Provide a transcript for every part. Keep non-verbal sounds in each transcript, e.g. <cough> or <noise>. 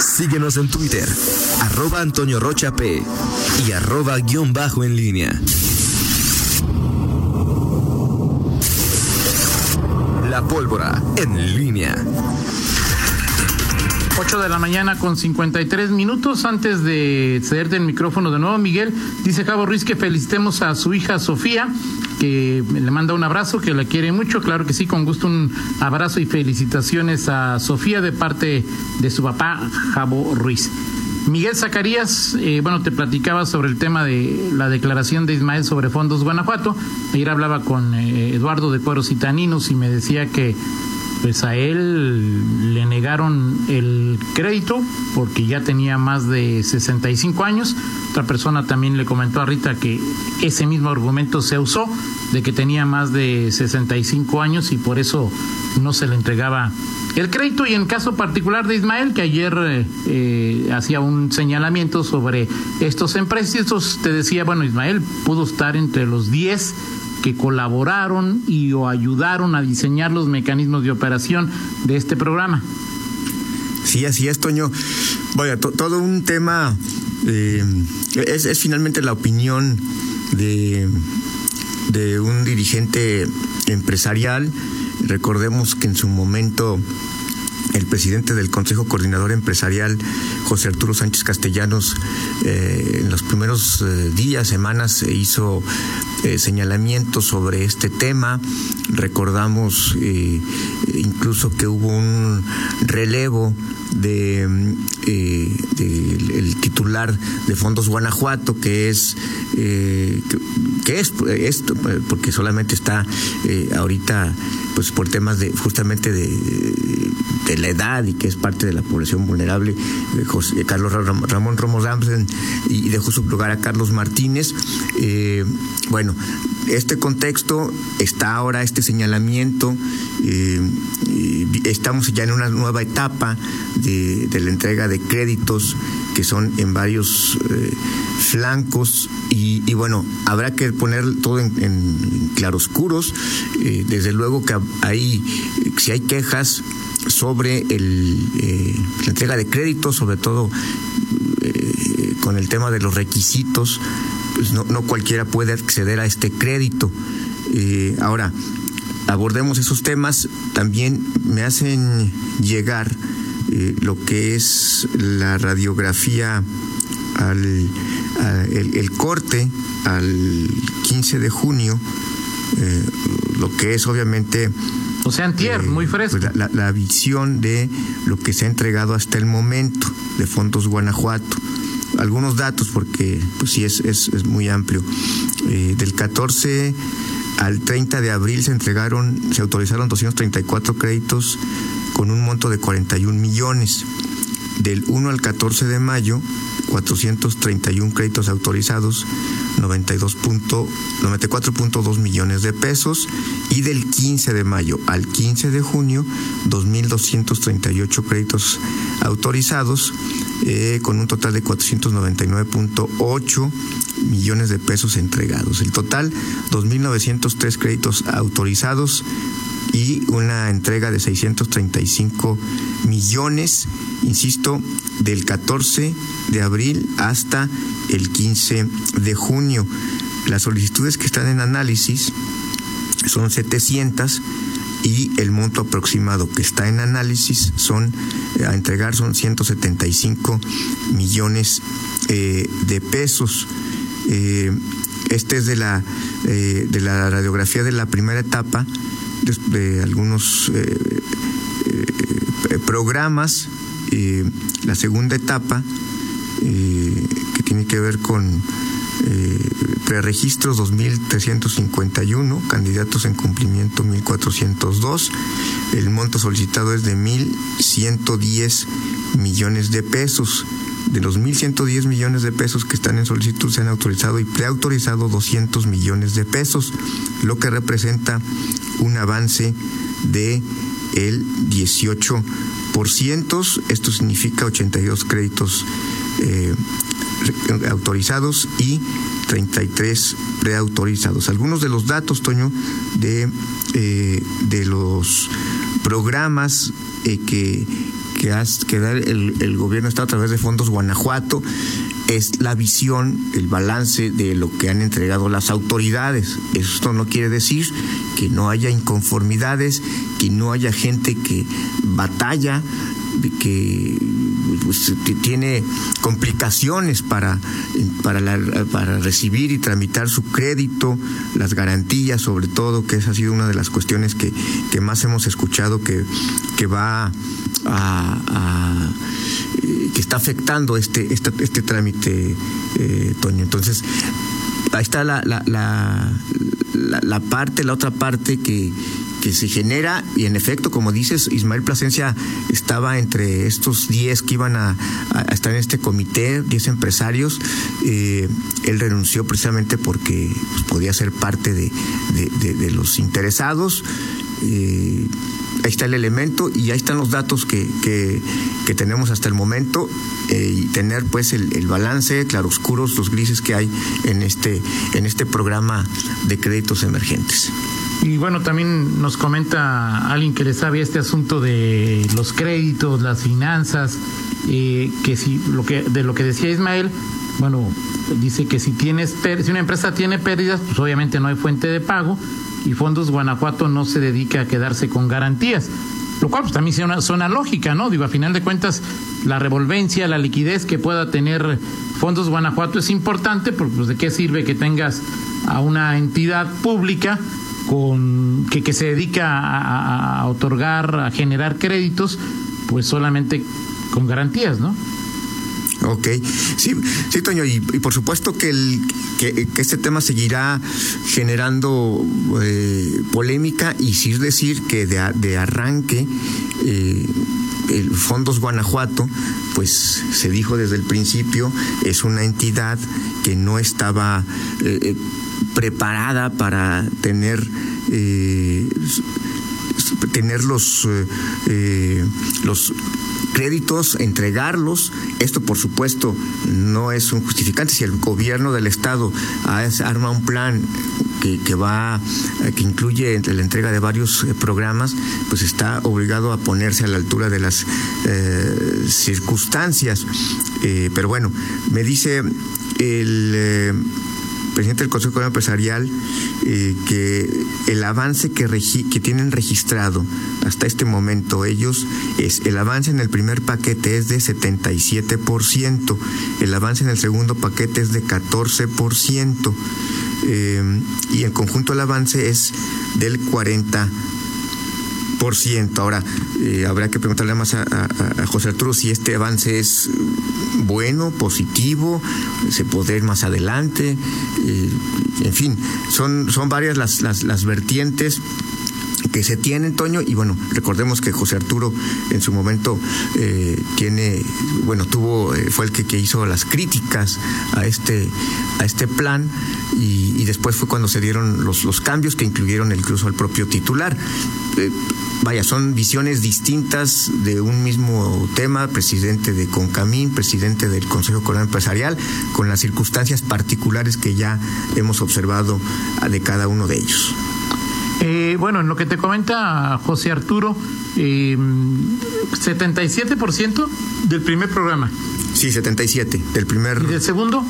Síguenos en Twitter, arroba Antonio Rocha P y arroba guion bajo en línea. La pólvora en línea. 8 de la mañana con 53 minutos. Antes de cederte el micrófono de nuevo, Miguel, dice Cabo Ruiz que felicitemos a su hija Sofía, que le manda un abrazo, que la quiere mucho. Claro que sí, con gusto un abrazo y felicitaciones a Sofía de parte de su papá, Jabo Ruiz. Miguel Zacarías, eh, bueno, te platicaba sobre el tema de la declaración de Ismael sobre fondos Guanajuato. Ayer hablaba con eh, Eduardo de Cueros y Taninos y me decía que pues a él le negaron el crédito porque ya tenía más de 65 años. Otra persona también le comentó a Rita que ese mismo argumento se usó de que tenía más de 65 años y por eso no se le entregaba el crédito y en caso particular de Ismael, que ayer eh, eh, hacía un señalamiento sobre estos empréstitos, te decía, bueno, Ismael pudo estar entre los 10 que colaboraron y o ayudaron a diseñar los mecanismos de operación de este programa. Sí, así es, Toño. Vaya, todo un tema eh, es, finalmente la opinión de, de un dirigente empresarial. Recordemos que en su momento el presidente del Consejo Coordinador Empresarial, José Arturo Sánchez Castellanos, eh, en los primeros eh, días, semanas, hizo eh, señalamientos sobre este tema. Recordamos incluso que hubo un relevo de, el titular de Fondos Guanajuato, que es que, es esto, porque solamente está ahorita pues por temas de justamente de de la edad y que es parte de la población vulnerable, José, Carlos Ramón Romo Ramsen, y dejó su lugar a Carlos Martínez. Eh, bueno, este contexto está ahora este señalamiento, eh, estamos ya en una nueva etapa de, la entrega de créditos que son en varios eh, flancos y, bueno, habrá que poner todo en, claroscuros. desde luego que hay, si hay quejas, sobre el, eh, la entrega de créditos, sobre todo eh, con el tema de los requisitos, pues no, no cualquiera puede acceder a este crédito. Eh, ahora, abordemos esos temas, también me hacen llegar lo que es la radiografía al el, corte al 15 de junio, lo que es obviamente o sea, antier, muy pues, fresco. la, visión de lo que se ha entregado hasta el momento de Fondos Guanajuato. Algunos datos, porque pues sí es, es, muy amplio. Eh, del 14 al 30 de abril se entregaron, se autorizaron 234 créditos con un monto de 41 millones. Del 1 al 14 de mayo, 431 créditos autorizados, 94.2 millones de pesos y del 15 de mayo al 15 de junio 2.238 créditos autorizados eh, con un total de 499.8 millones de pesos entregados. El total 2.903 créditos autorizados y una entrega de 635 millones, insisto, del 14 de abril hasta el 15 de junio. Las solicitudes que están en análisis son 700 y el monto aproximado que está en análisis son eh, a entregar son 175 millones eh, de pesos. Eh, este es de la de la radiografía de la primera etapa de, algunos programas. la segunda etapa que tiene que ver con eh, preregistros 2.351, candidatos en cumplimiento 1.402, el monto solicitado es de 1.110 millones de pesos. De los 1.110 millones de pesos que están en solicitud se han autorizado y preautorizado 200 millones de pesos, lo que representa un avance de el 18%. Esto significa 82 créditos eh, autorizados y 33 preautorizados. Algunos de los datos, Toño, de, eh, de los programas que, que, da el gobierno está a través de fondos Guanajuato es la visión, el balance de lo que han entregado las autoridades. Esto no quiere decir que no haya inconformidades, que no haya gente que batalla, que pues, tiene complicaciones para, para, para recibir y tramitar su crédito, las garantías sobre todo, que esa ha sido una de las cuestiones que, que más hemos escuchado que, que va a, que está afectando este, este, este trámite, eh, Toño. Entonces, ahí está la, la, la, la, parte, la otra parte que, que se genera y en efecto, como dices, Ismael Plasencia estaba entre estos 10 que iban a, estar en este comité, 10 empresarios. Eh, él renunció precisamente porque pues, podía ser parte de, de, los interesados. Eh, ahí está el elemento y ahí están los datos que, que, tenemos hasta el momento eh, y tener pues el, balance, claroscuros, los grises que hay en este, en este programa de créditos emergentes. Y bueno, también nos comenta alguien que le sabe este asunto de los créditos, las finanzas, eh, que si lo que de lo que decía Ismael, bueno, dice que si tienes si una empresa tiene pérdidas, pues obviamente no hay fuente de pago y Fondos Guanajuato no se dedica a quedarse con garantías. Lo cual pues también una zona lógica, ¿no? Digo, a final de cuentas, la revolvencia, la liquidez que pueda tener Fondos Guanajuato es importante, porque pues de qué sirve que tengas a una entidad pública con que, se dedica a, otorgar, a generar créditos, pues solamente con garantías, ¿no? Ok, sí, sí, Toño, y, por supuesto que, el, este tema seguirá generando eh, polémica y sí decir que de, de arranque eh, el Fondos Guanajuato, pues se dijo desde el principio, es una entidad que no estaba eh, preparada para tener tener los, los créditos, entregarlos. Esto, por supuesto, no es un justificante. Si el gobierno del Estado arma un plan que, va, que incluye la entrega de varios eh, programas, pues está obligado a ponerse a la altura de las eh, circunstancias. Eh, pero bueno, me dice el presidente del Consejo Empresarial eh, que el avance que, tienen registrado hasta este momento ellos es el avance en el primer paquete es de 77%, el avance en el segundo paquete es de 14% eh, y en conjunto el avance es del 40%. Ahora, eh, habrá que preguntarle más a, José Arturo si este avance es bueno, positivo, se puede ir más adelante. Eh, en fin, son, son varias las, las, las vertientes que se tienen, Toño, y bueno, recordemos que José Arturo en su momento eh, tiene, bueno, tuvo, eh, fue el que, hizo las críticas a este, a este plan y, después fue cuando se dieron los, los cambios que incluyeron incluso al propio titular. Eh, vaya, son visiones distintas de un mismo tema, presidente de Concamín, presidente del Consejo Coronel Empresarial, con las circunstancias particulares que ya hemos observado de cada uno de ellos. Eh, bueno, en lo que te comenta José Arturo, eh, 77% del primer programa. Sí, 77 del primer. ¿Y del segundo?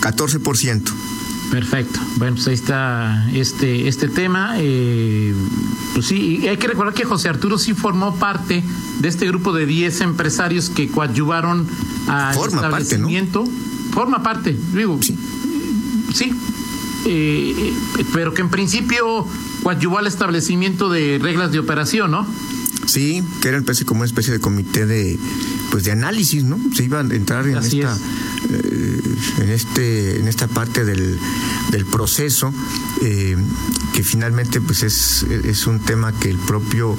14%. Perfecto. Bueno, pues ahí está este, este tema. Eh, pues sí, y hay que recordar que José Arturo sí formó parte de este grupo de 10 empresarios que coadyuvaron al Forma establecimiento. Parte, ¿no? Forma parte, digo. Sí. Sí. Eh, pero que en principio coadyuvó al establecimiento de reglas de operación, ¿no? Sí, que era especie como una especie de comité de pues de análisis, ¿no? Se iba a entrar en esta eh, en este en esta parte del, del proceso eh, que finalmente pues es, es un tema que el propio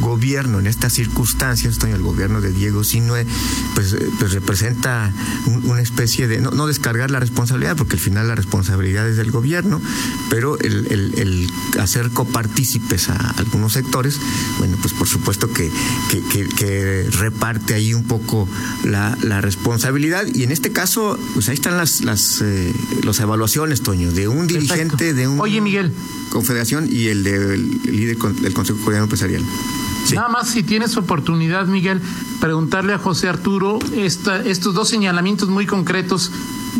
gobierno en estas circunstancias, el gobierno de Diego Sinue, pues, pues representa una especie de, no, descargar la responsabilidad, porque al final la responsabilidad es del gobierno, pero el, el, hacer copartícipes a algunos sectores, bueno, pues por supuesto que, que, reparte ahí un poco la, la, responsabilidad, y en este caso, pues ahí están las, las, eh, evaluaciones, Toño, de un dirigente de un... Oye, Miguel, Confederación y el del líder del Consejo Coreano Empresarial. Nada más si tienes oportunidad, Miguel, preguntarle a José Arturo esta, estos dos señalamientos muy concretos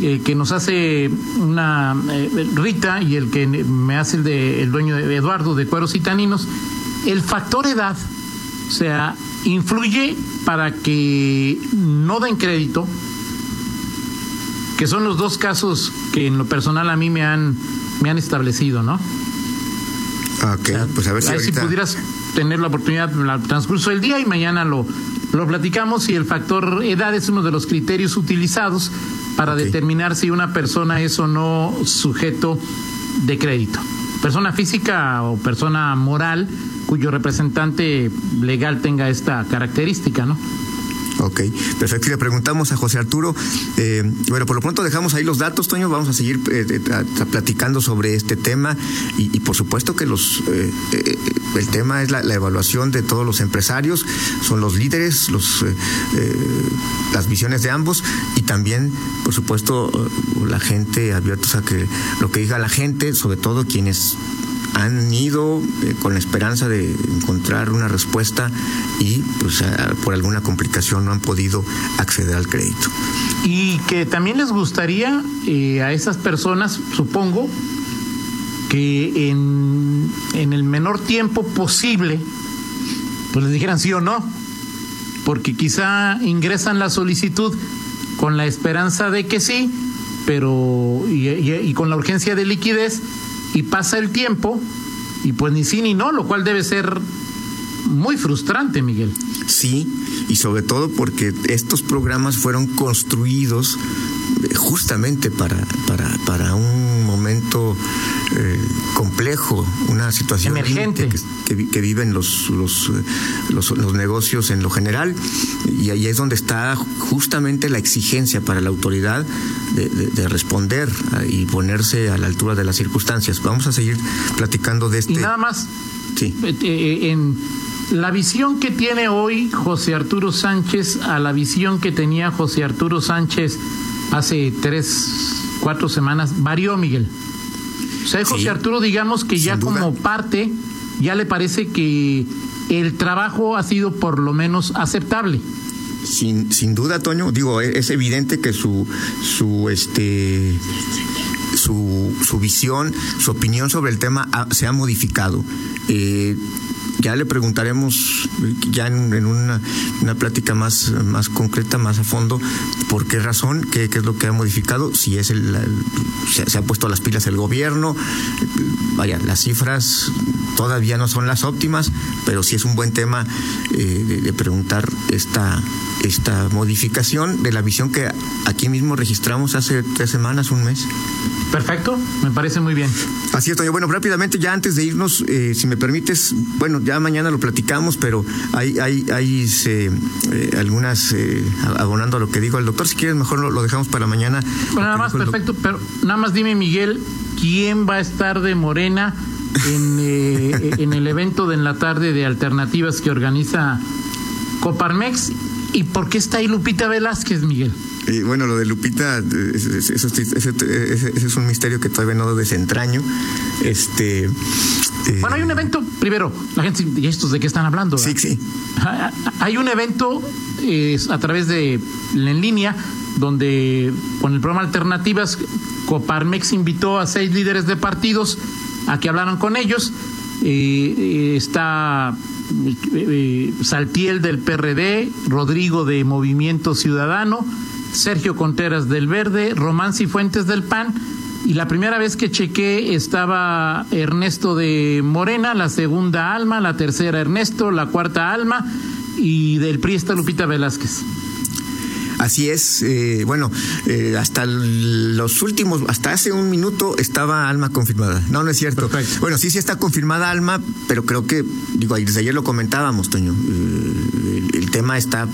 eh, que nos hace una eh, Rita y el que me hace el de el dueño de Eduardo de Cueros y Taninos, el factor edad, o sea, influye para que no den crédito, que son los dos casos que en lo personal a mí me han me han establecido, ¿no? Ok, pues a ver si, si pudieras tener la oportunidad en el transcurso del día y mañana lo, lo platicamos y el factor edad es uno de los criterios utilizados para determinar si una persona es o no sujeto de crédito. Persona física o persona moral cuyo representante legal tenga esta característica, ¿no? Ok, perfecto. Y le preguntamos a José Arturo. Eh, bueno, por lo pronto dejamos ahí los datos, Toño. Vamos a seguir eh, eh, platicando sobre este tema. Y, por supuesto que los el tema es la, evaluación de todos los empresarios. Son los líderes, los las visiones de ambos. Y también, por supuesto, la gente abiertos a que lo que diga la gente, sobre todo quienes han ido eh, con la esperanza de encontrar una respuesta y pues por alguna complicación no han podido acceder al crédito. Y que también les gustaría eh, a esas personas, supongo, que en, en el menor tiempo posible, pues les dijeran sí o no, porque quizá ingresan la solicitud con la esperanza de que sí, pero y con la urgencia de liquidez, y pasa el tiempo y pues ni sí ni no, lo cual debe ser muy frustrante, Miguel. Sí, y sobre todo porque estos programas fueron construidos eh, justamente para, para, para un momento eh, complejo, una situación emergente que, que, viven los, los, los, los, negocios en lo general, y ahí es donde está justamente la exigencia para la autoridad de, de, responder y ponerse a la altura de las circunstancias. Vamos a seguir platicando de este. Y nada más. Sí. Eh, en la visión que tiene hoy José Arturo Sánchez a la visión que tenía José Arturo Sánchez hace tres, cuatro semanas, varió, Miguel. O sea, José Arturo, digamos que ya como parte, ya le parece que el trabajo ha sido por lo menos aceptable. Sin, sin duda, Toño, digo, e, es evidente que su, su, este, su, su visión, su opinión sobre el tema se ha modificado. Eh, ya le preguntaremos ya en, una, plática más, más concreta, más a fondo, por qué razón, qué, es lo que ha modificado, si es el, se, ha puesto las pilas el gobierno, vaya, las cifras todavía no son las óptimas, pero sí es un buen tema eh, de, preguntar esta, esta modificación de la visión que aquí mismo registramos hace tres semanas, un mes. Perfecto, me parece muy bien. Así es, Toño. Bueno, rápidamente, ya antes de irnos, eh, si me permites, bueno, ya mañana lo platicamos, pero hay, hay, hay eh, algunas, eh, abonando a lo que dijo el doctor, si quieres mejor lo, dejamos para mañana. Bueno, nada más, perfecto, pero nada más dime, Miguel, ¿quién va a estar de Morena en, en el evento de en la tarde de alternativas que organiza Coparmex? ¿Y por qué está ahí Lupita Velázquez, Miguel? Y bueno, lo de Lupita, eso, es un misterio que todavía no desentraño. Este, eh, bueno, hay un evento, primero, la gente, ¿y estos de qué están hablando? Sí, sí. Hay un evento a través de en línea donde con el programa Alternativas, Coparmex invitó a seis líderes de partidos a que hablaran con ellos. Eh, está eh, Saltiel del PRD, Rodrigo de Movimiento Ciudadano, Sergio Contreras del Verde, Román Cifuentes del PAN. Y la primera vez que chequé estaba Ernesto de Morena, la segunda Alma, la tercera Ernesto, la cuarta Alma y del PRI está Lupita Velázquez. Así es, eh, bueno, eh, hasta los últimos, hasta hace un minuto estaba Alma confirmada. No, no es cierto. Bueno, sí, sí está confirmada Alma, pero creo que, digo, desde ayer lo comentábamos, Toño. Eh, el, tema está,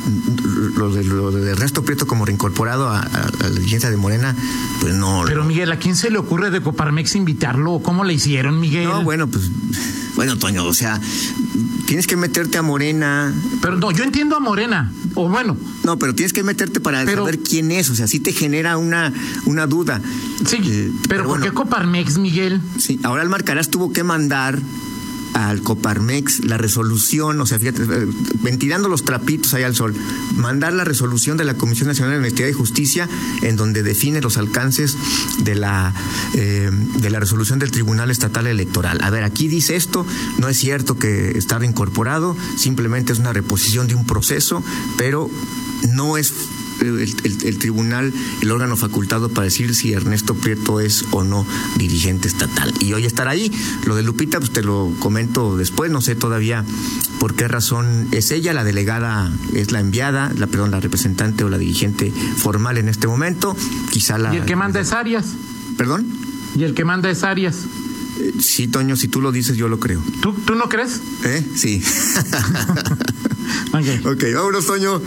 lo de, lo de Resto Prieto como reincorporado a, la dirigencia de Morena, pues no. Pero Miguel, ¿a quién se le ocurre de Coparmex invitarlo? ¿Cómo le hicieron, Miguel? No, bueno, pues, bueno, Toño, o sea, tienes que meterte a Morena. Pero no, yo entiendo a Morena, o bueno. No, pero tienes que meterte para saber quién es, o sea, sí te genera una, una duda. Sí, eh, pero, ¿por qué Coparmex, Miguel? Sí, ahora el Marcarás tuvo que mandar al Coparmex la resolución, o sea, fíjate, eh, ventilando los trapitos ahí al sol, mandar la resolución de la Comisión Nacional de Honestidad y Justicia en donde define los alcances de la, eh, de la resolución del Tribunal Estatal Electoral. A ver, aquí dice esto, no es cierto que está reincorporado, simplemente es una reposición de un proceso, pero no es el, tribunal, el órgano facultado para decir si Ernesto Prieto es o no dirigente estatal. Y hoy estar ahí. Lo de Lupita, pues te lo comento después, no sé todavía por qué razón es ella, la delegada es la enviada, la perdón, la representante o la dirigente formal en este momento. Quizá la. ¿Y el que manda es Arias? ¿Perdón? ¿Y el que manda es Arias? Eh, sí, Toño, si tú lo dices, yo lo creo. ¿Tú, tú no crees? ¿Eh? Sí. <laughs> ok. Ok, vámonos, Toño.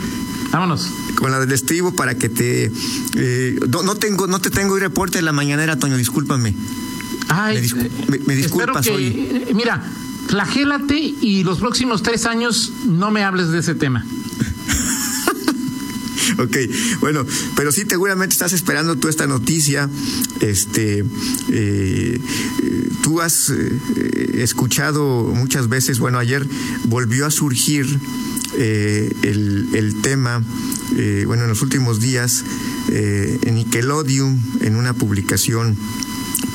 Vámonos. Con la del estribo para que te. Eh, no, tengo, no te tengo el reporte de la mañanera, Toño, discúlpame. Ay, me, disculpas hoy. Eh, mira, flagélate y los próximos tres años no me hables de ese tema. <laughs> ok, bueno, pero sí seguramente estás esperando tú esta noticia. Este, eh, tú has escuchado muchas veces, bueno, ayer volvió a surgir eh, el, tema, eh, bueno, en los últimos días, eh, en Nickelodeon, en una publicación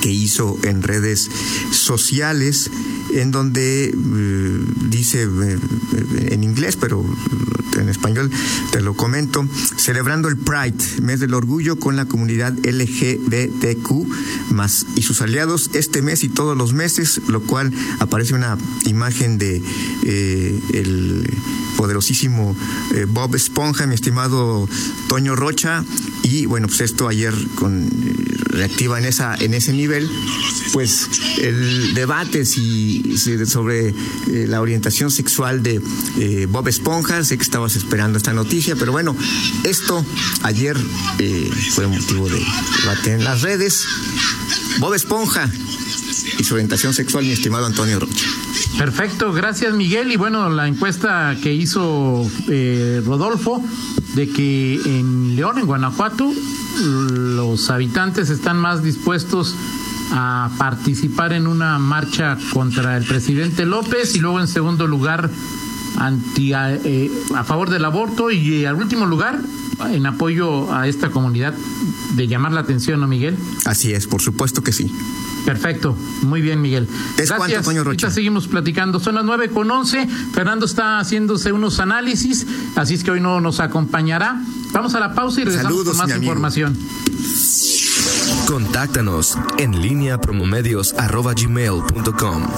que hizo en redes sociales, en donde dice en inglés, pero en español te lo comento, celebrando el Pride, mes del orgullo con la comunidad LGBTQ más y sus aliados este mes y todos los meses, lo cual aparece una imagen de el poderosísimo eh, Bob Esponja, mi estimado Toño Rocha, y bueno, pues esto ayer con eh, reactiva en esa en ese nivel, pues el debate si, sobre eh, la orientación sexual de Bob Esponja, sé que estabas esperando esta noticia, pero bueno, esto ayer fue motivo de debate en las redes. Bob Esponja y su orientación sexual, mi estimado Antonio Rocha. Perfecto, gracias Miguel. Y bueno, la encuesta que hizo eh, Rodolfo de que en León, en Guanajuato, los habitantes están más dispuestos a participar en una marcha contra el presidente López y luego en segundo lugar anti, eh, a favor del aborto y al último lugar en apoyo a esta comunidad de llamar la atención, ¿no, Miguel? Así es, por supuesto que sí. Perfecto, muy bien, Miguel. Es Gracias. Rocha. Ahorita seguimos platicando. Son las nueve con once. Fernando está haciéndose unos análisis, así es que hoy no nos acompañará. Vamos a la pausa y regresamos con más información. Contáctanos en línea promomedios.com.